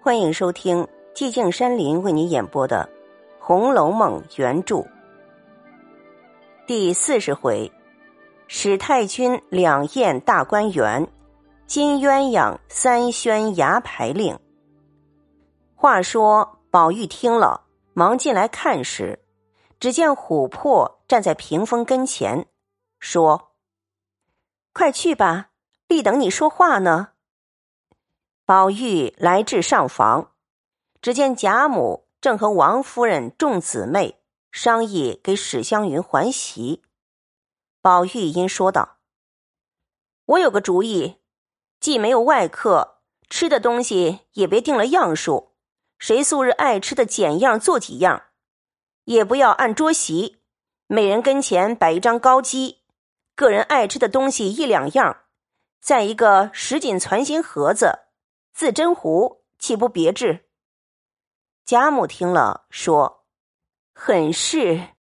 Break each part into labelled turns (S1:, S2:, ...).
S1: 欢迎收听寂静山林为你演播的《红楼梦》原著第四十回：史太君两宴大观园，金鸳鸯三宣牙牌令。话说宝玉听了，忙进来看时，只见琥珀站在屏风跟前，说：“快去吧，必等你说话呢。”宝玉来至上房，只见贾母正和王夫人众姊妹商议给史湘云还席。宝玉因说道：“我有个主意，既没有外客，吃的东西也别定了样数，谁素日爱吃的拣样做几样，也不要按桌席，每人跟前摆一张高机，个人爱吃的东西一两样，在一个什锦攒心盒子。”自斟壶，岂不别致？贾母听了，说：“很是。”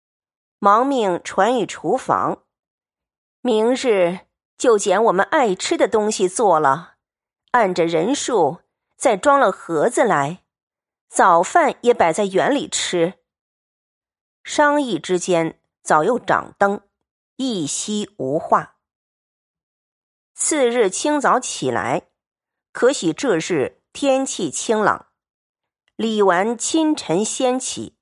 S1: 忙命传与厨房，明日就拣我们爱吃的东西做了，按着人数再装了盒子来，早饭也摆在园里吃。商议之间，早又掌灯，一夕无话。次日清早起来。可喜这日天气清朗，李纨清晨先起，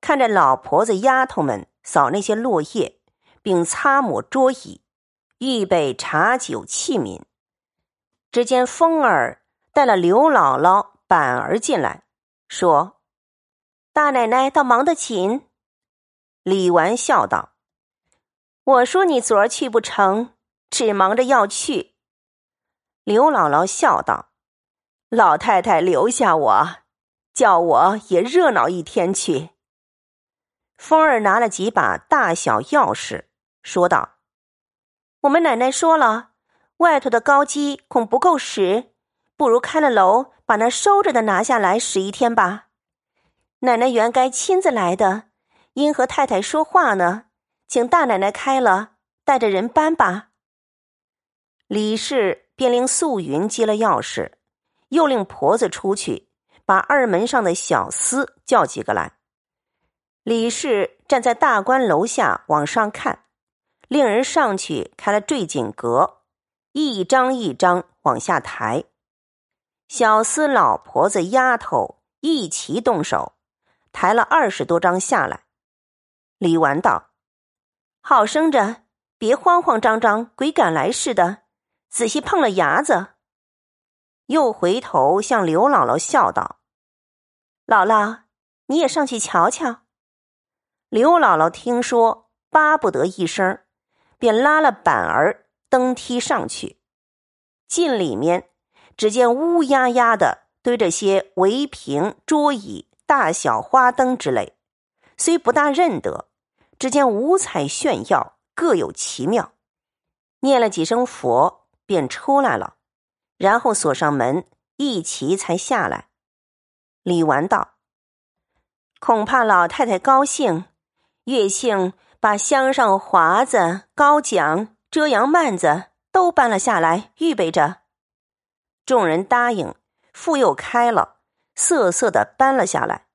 S1: 看着老婆子丫头们扫那些落叶，并擦抹桌椅，预备茶酒器皿。只见风儿带了刘姥姥、板儿进来，说：“大奶奶倒忙得紧。”李纨笑道：“我说你昨儿去不成，只忙着要去。”刘姥姥笑道：“老太太留下我，叫我也热闹一天去。”风儿拿了几把大小钥匙，说道：“我们奶奶说了，外头的高机恐不够使，不如开了楼，把那收着的拿下来使一天吧。奶奶原该亲自来的，因和太太说话呢，请大奶奶开了，带着人搬吧。”李氏。便令素云接了钥匙，又令婆子出去把二门上的小厮叫几个来。李氏站在大观楼下往上看，令人上去开了坠锦阁，一张一张往下抬。小厮、老婆子、丫头一齐动手，抬了二十多张下来。李纨道：“好生着，别慌慌张张，鬼赶来似的。”仔细碰了牙子，又回头向刘姥姥笑道：“姥姥，你也上去瞧瞧。”刘姥姥听说，巴不得一声，便拉了板儿登梯上去。进里面，只见乌压压的堆着些围屏、桌椅、大小花灯之类，虽不大认得，只见五彩炫耀，各有奇妙。念了几声佛。便出来了，然后锁上门，一齐才下来。李纨道：“恐怕老太太高兴，月幸把箱上华子、高桨、遮阳幔子都搬了下来，预备着。”众人答应，复又开了，瑟瑟的搬了下来，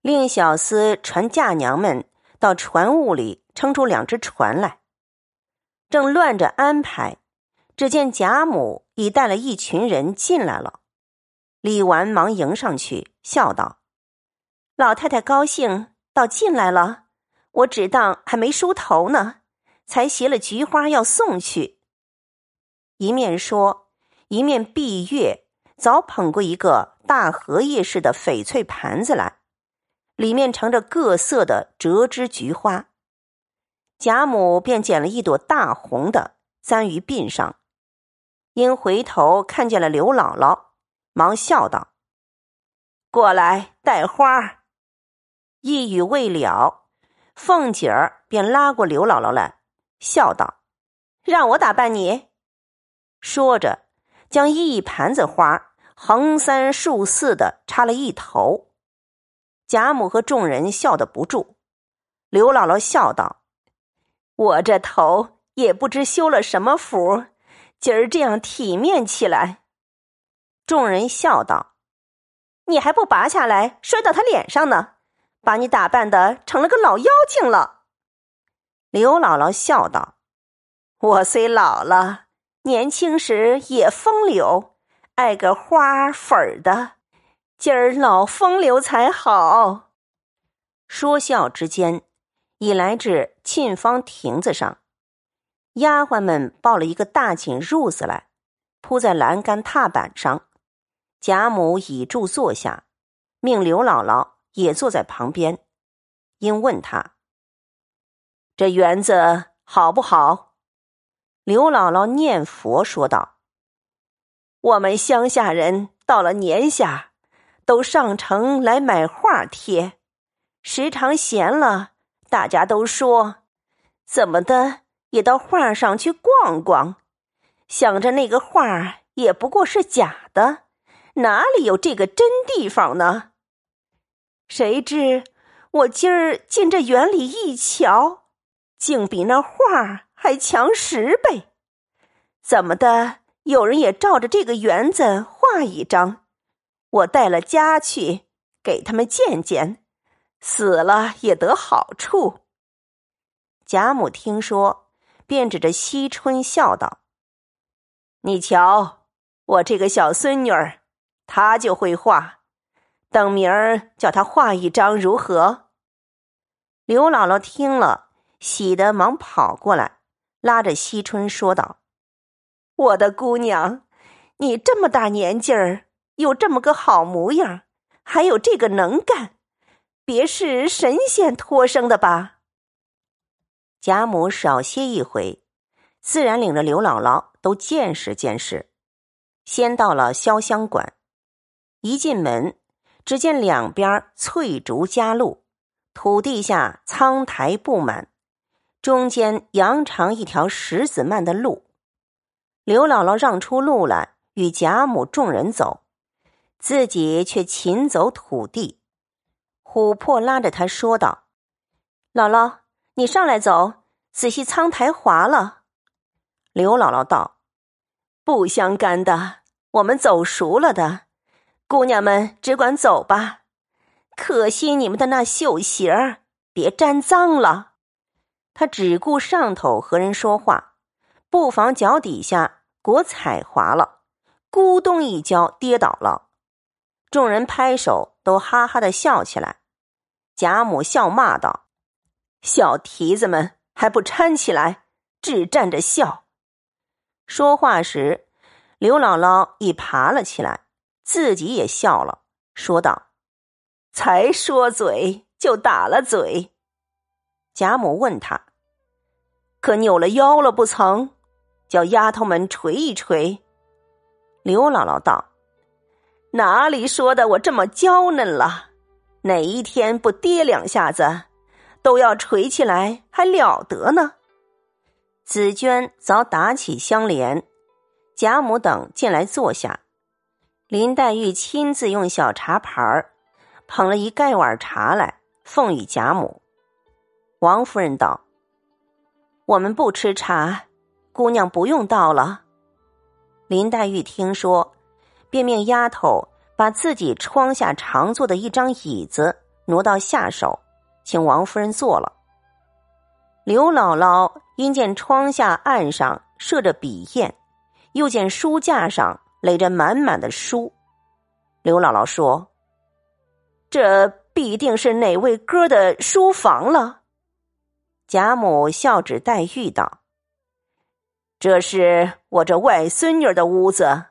S1: 令小厮传嫁娘们到船坞里撑出两只船来，正乱着安排。只见贾母已带了一群人进来了，李纨忙迎上去，笑道：“老太太高兴，倒进来了。我只当还没梳头呢，才携了菊花要送去。”一面说，一面闭月，早捧过一个大荷叶似的翡翠盘子来，里面盛着各色的折枝菊花。贾母便捡了一朵大红的，簪于鬓上。因回头看见了刘姥姥，忙笑道：“过来带花。”一语未了，凤姐儿便拉过刘姥姥来，笑道：“让我打扮你。”说着，将一盘子花横三竖四的插了一头。贾母和众人笑得不住。刘姥姥笑道：“我这头也不知修了什么福。”今儿这样体面起来，众人笑道：“你还不拔下来摔到他脸上呢？把你打扮的成了个老妖精了。”刘姥姥笑道：“我虽老了，年轻时也风流，爱个花粉儿的。今儿老风流才好。”说笑之间，已来至沁芳亭子上。丫鬟们抱了一个大锦褥子来，铺在栏杆踏板上。贾母倚柱坐下，命刘姥姥也坐在旁边，因问他：“这园子好不好？”刘姥姥念佛说道：“我们乡下人到了年下，都上城来买画贴，时常闲了，大家都说，怎么的？”也到画上去逛逛，想着那个画也不过是假的，哪里有这个真地方呢？谁知我今儿进这园里一瞧，竟比那画还强十倍。怎么的？有人也照着这个园子画一张，我带了家去给他们见见，死了也得好处。贾母听说。便指着惜春笑道：“你瞧，我这个小孙女儿，她就会画，等明儿叫她画一张如何？”刘姥姥听了，喜得忙跑过来，拉着惜春说道：“我的姑娘，你这么大年纪儿，有这么个好模样，还有这个能干，别是神仙托生的吧？”贾母少歇一回，自然领着刘姥姥都见识见识。先到了潇湘馆，一进门，只见两边翠竹夹路，土地下苍苔布满，中间扬长一条石子漫的路。刘姥姥让出路来与贾母众人走，自己却勤走土地。琥珀拉着他说道：“姥姥。”你上来走，仔细苍苔滑了。刘姥姥道：“不相干的，我们走熟了的。姑娘们只管走吧。可惜你们的那绣鞋儿，别沾脏了。”他只顾上头和人说话，不妨脚底下裹踩滑了，咕咚一跤跌倒了。众人拍手，都哈哈的笑起来。贾母笑骂道。小蹄子们还不搀起来，只站着笑。说话时，刘姥姥已爬了起来，自己也笑了，说道：“才说嘴就打了嘴。”贾母问他：“可扭了腰了不曾？叫丫头们捶一捶。”刘姥姥道：“哪里说的我这么娇嫩了？哪一天不跌两下子？”都要垂起来，还了得呢！紫娟早打起香帘，贾母等进来坐下。林黛玉亲自用小茶盘儿捧了一盖碗茶来，奉与贾母。王夫人道：“我们不吃茶，姑娘不用倒了。”林黛玉听说，便命丫头把自己窗下常坐的一张椅子挪到下手。请王夫人坐了。刘姥姥因见窗下案上设着笔砚，又见书架上垒着满满的书，刘姥姥说：“这必定是哪位哥的书房了。”贾母笑指黛玉道：“这是我这外孙女的屋子。”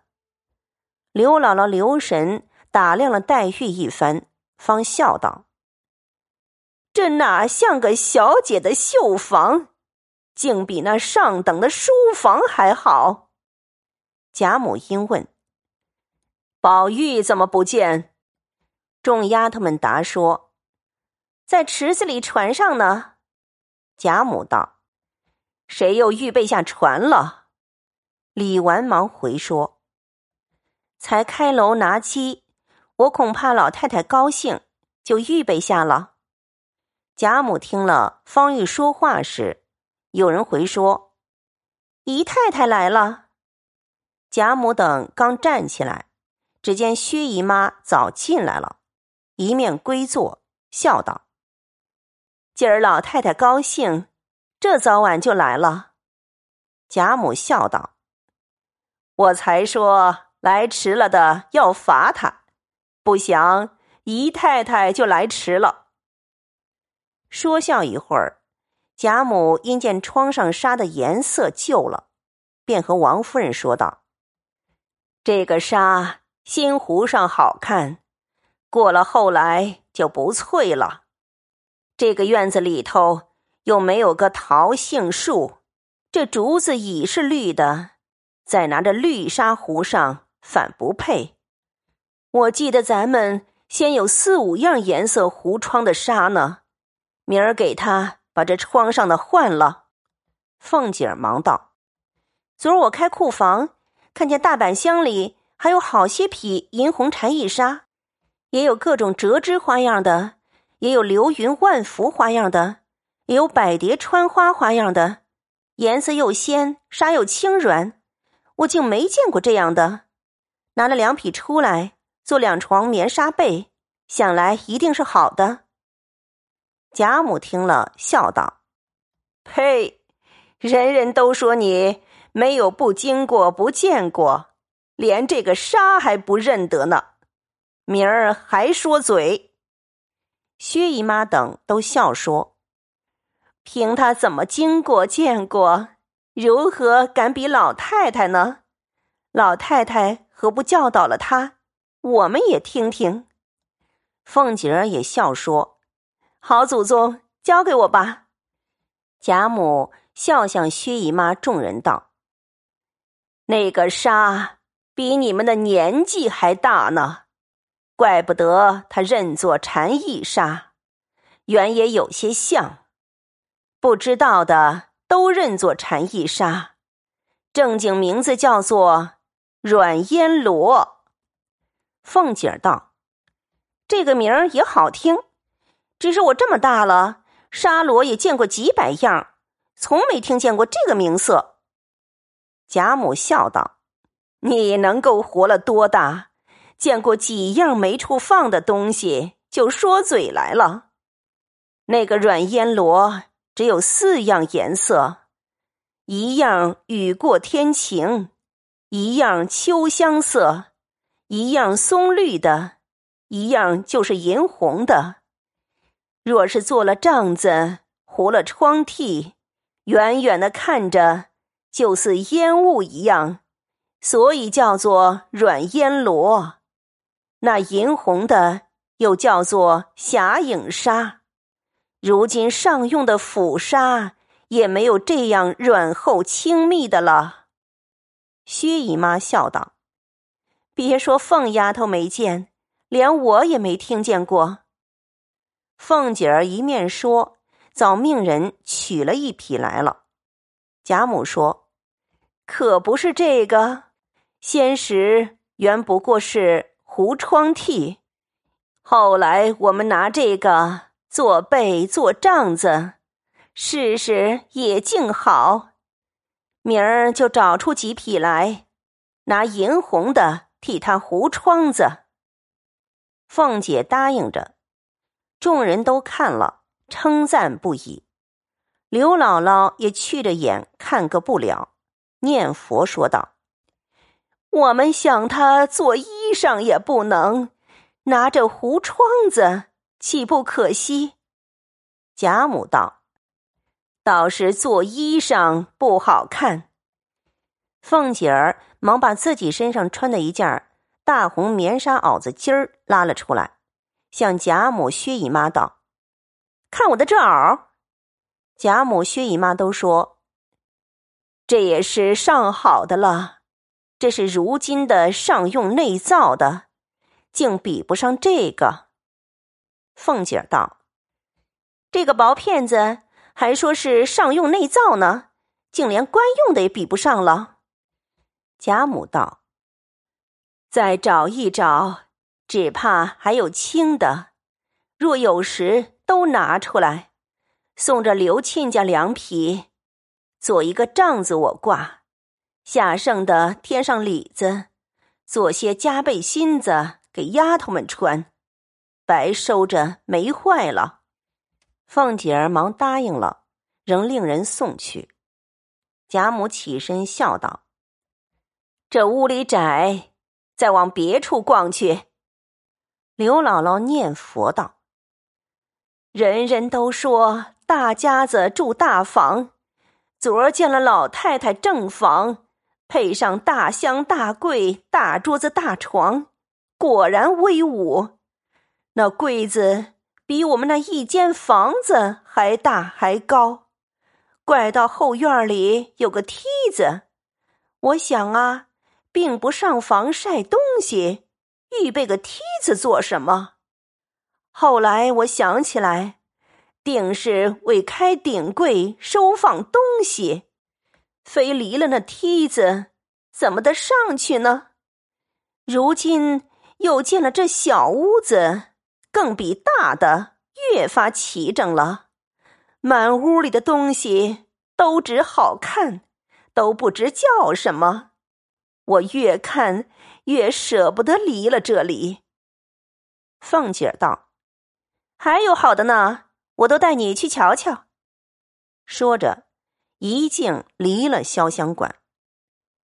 S1: 刘姥姥留神打量了黛玉一番，方笑道。这哪像个小姐的绣房，竟比那上等的书房还好。贾母因问：“宝玉怎么不见？”众丫头们答说：“在池子里船上呢。”贾母道：“谁又预备下船了？”李纨忙回说：“才开楼拿鸡，我恐怕老太太高兴，就预备下了。”贾母听了，方玉说话时，有人回说：“姨太太来了。”贾母等刚站起来，只见薛姨妈早进来了，一面归坐，笑道：“今儿老太太高兴，这早晚就来了。”贾母笑道：“我才说来迟了的要罚他，不想姨太太就来迟了。”说笑一会儿，贾母因见窗上纱的颜色旧了，便和王夫人说道：“这个纱。”新糊上好看，过了后来就不翠了。这个院子里头又没有个桃杏树，这竹子已是绿的，再拿着绿纱糊上反不配。我记得咱们先有四五样颜色糊窗的纱呢，明儿给他把这窗上的换了。凤姐儿忙道：“昨儿我开库房，看见大板箱里。”还有好些匹银红蝉翼纱，也有各种折枝花样的，也有流云万福花样的，也有百蝶穿花花样的，颜色又鲜，纱又轻软，我竟没见过这样的。拿了两匹出来做两床棉纱被，想来一定是好的。贾母听了，笑道：“呸！人人都说你没有不经过、不见过。”连这个沙还不认得呢，明儿还说嘴。薛姨妈等都笑说：“凭他怎么经过见过，如何敢比老太太呢？老太太何不教导了他，我们也听听。”凤姐儿也笑说：“好祖宗，交给我吧。”贾母笑向薛姨妈众人道：“那个沙。”比你们的年纪还大呢，怪不得他认作蝉翼沙，原也有些像。不知道的都认作蝉翼沙，正经名字叫做软烟罗。凤姐儿道：“这个名儿也好听，只是我这么大了，纱罗也见过几百样，从没听见过这个名色。”贾母笑道。你能够活了多大？见过几样没处放的东西，就说嘴来了。那个软烟罗只有四样颜色：一样雨过天晴，一样秋香色，一样松绿的，一样就是银红的。若是做了帐子，糊了窗屉，远远的看着，就似烟雾一样。所以叫做软烟罗，那银红的又叫做霞影纱。如今上用的 phủ 纱也没有这样软厚轻密的了。薛姨妈笑道：“别说凤丫头没见，连我也没听见过。”凤姐儿一面说，早命人取了一匹来了。贾母说：“可不是这个。”先时原不过是糊窗屉，后来我们拿这个做被做帐子，试试也竟好。明儿就找出几匹来，拿银红的替他糊窗子。凤姐答应着，众人都看了，称赞不已。刘姥姥也去着眼看个不了，念佛说道。我们想他做衣裳也不能，拿着糊窗子，岂不可惜？贾母道：“倒是做衣裳不好看。”凤姐儿忙把自己身上穿的一件大红棉纱袄子襟儿拉了出来，向贾母、薛姨妈道：“看我的这袄。”贾母、薛姨妈都说：“这也是上好的了。”这是如今的上用内造的，竟比不上这个。凤姐儿道：“这个薄片子还说是上用内造呢，竟连官用的也比不上了。”贾母道：“再找一找，只怕还有轻的。若有时都拿出来，送着刘亲家两匹，做一个帐子我挂。”下剩的添上里子，做些加倍新子给丫头们穿，白收着没坏了。凤姐儿忙答应了，仍令人送去。贾母起身笑道：“这屋里窄，再往别处逛去。”刘姥姥念佛道：“人人都说大家子住大房，昨儿见了老太太正房，配上大箱大柜、大桌子大床，果然威武。那柜子比我们那一间房子还大还高，怪到后院里有个梯子。我想啊，并不上房晒东西。”预备个梯子做什么？后来我想起来，定是为开顶柜收放东西。非离了那梯子，怎么的上去呢？如今又见了这小屋子，更比大的越发齐整了。满屋里的东西都只好看，都不知叫什么。我越看。越舍不得离了这里。凤姐儿道：“还有好的呢，我都带你去瞧瞧。”说着，一径离了潇湘馆。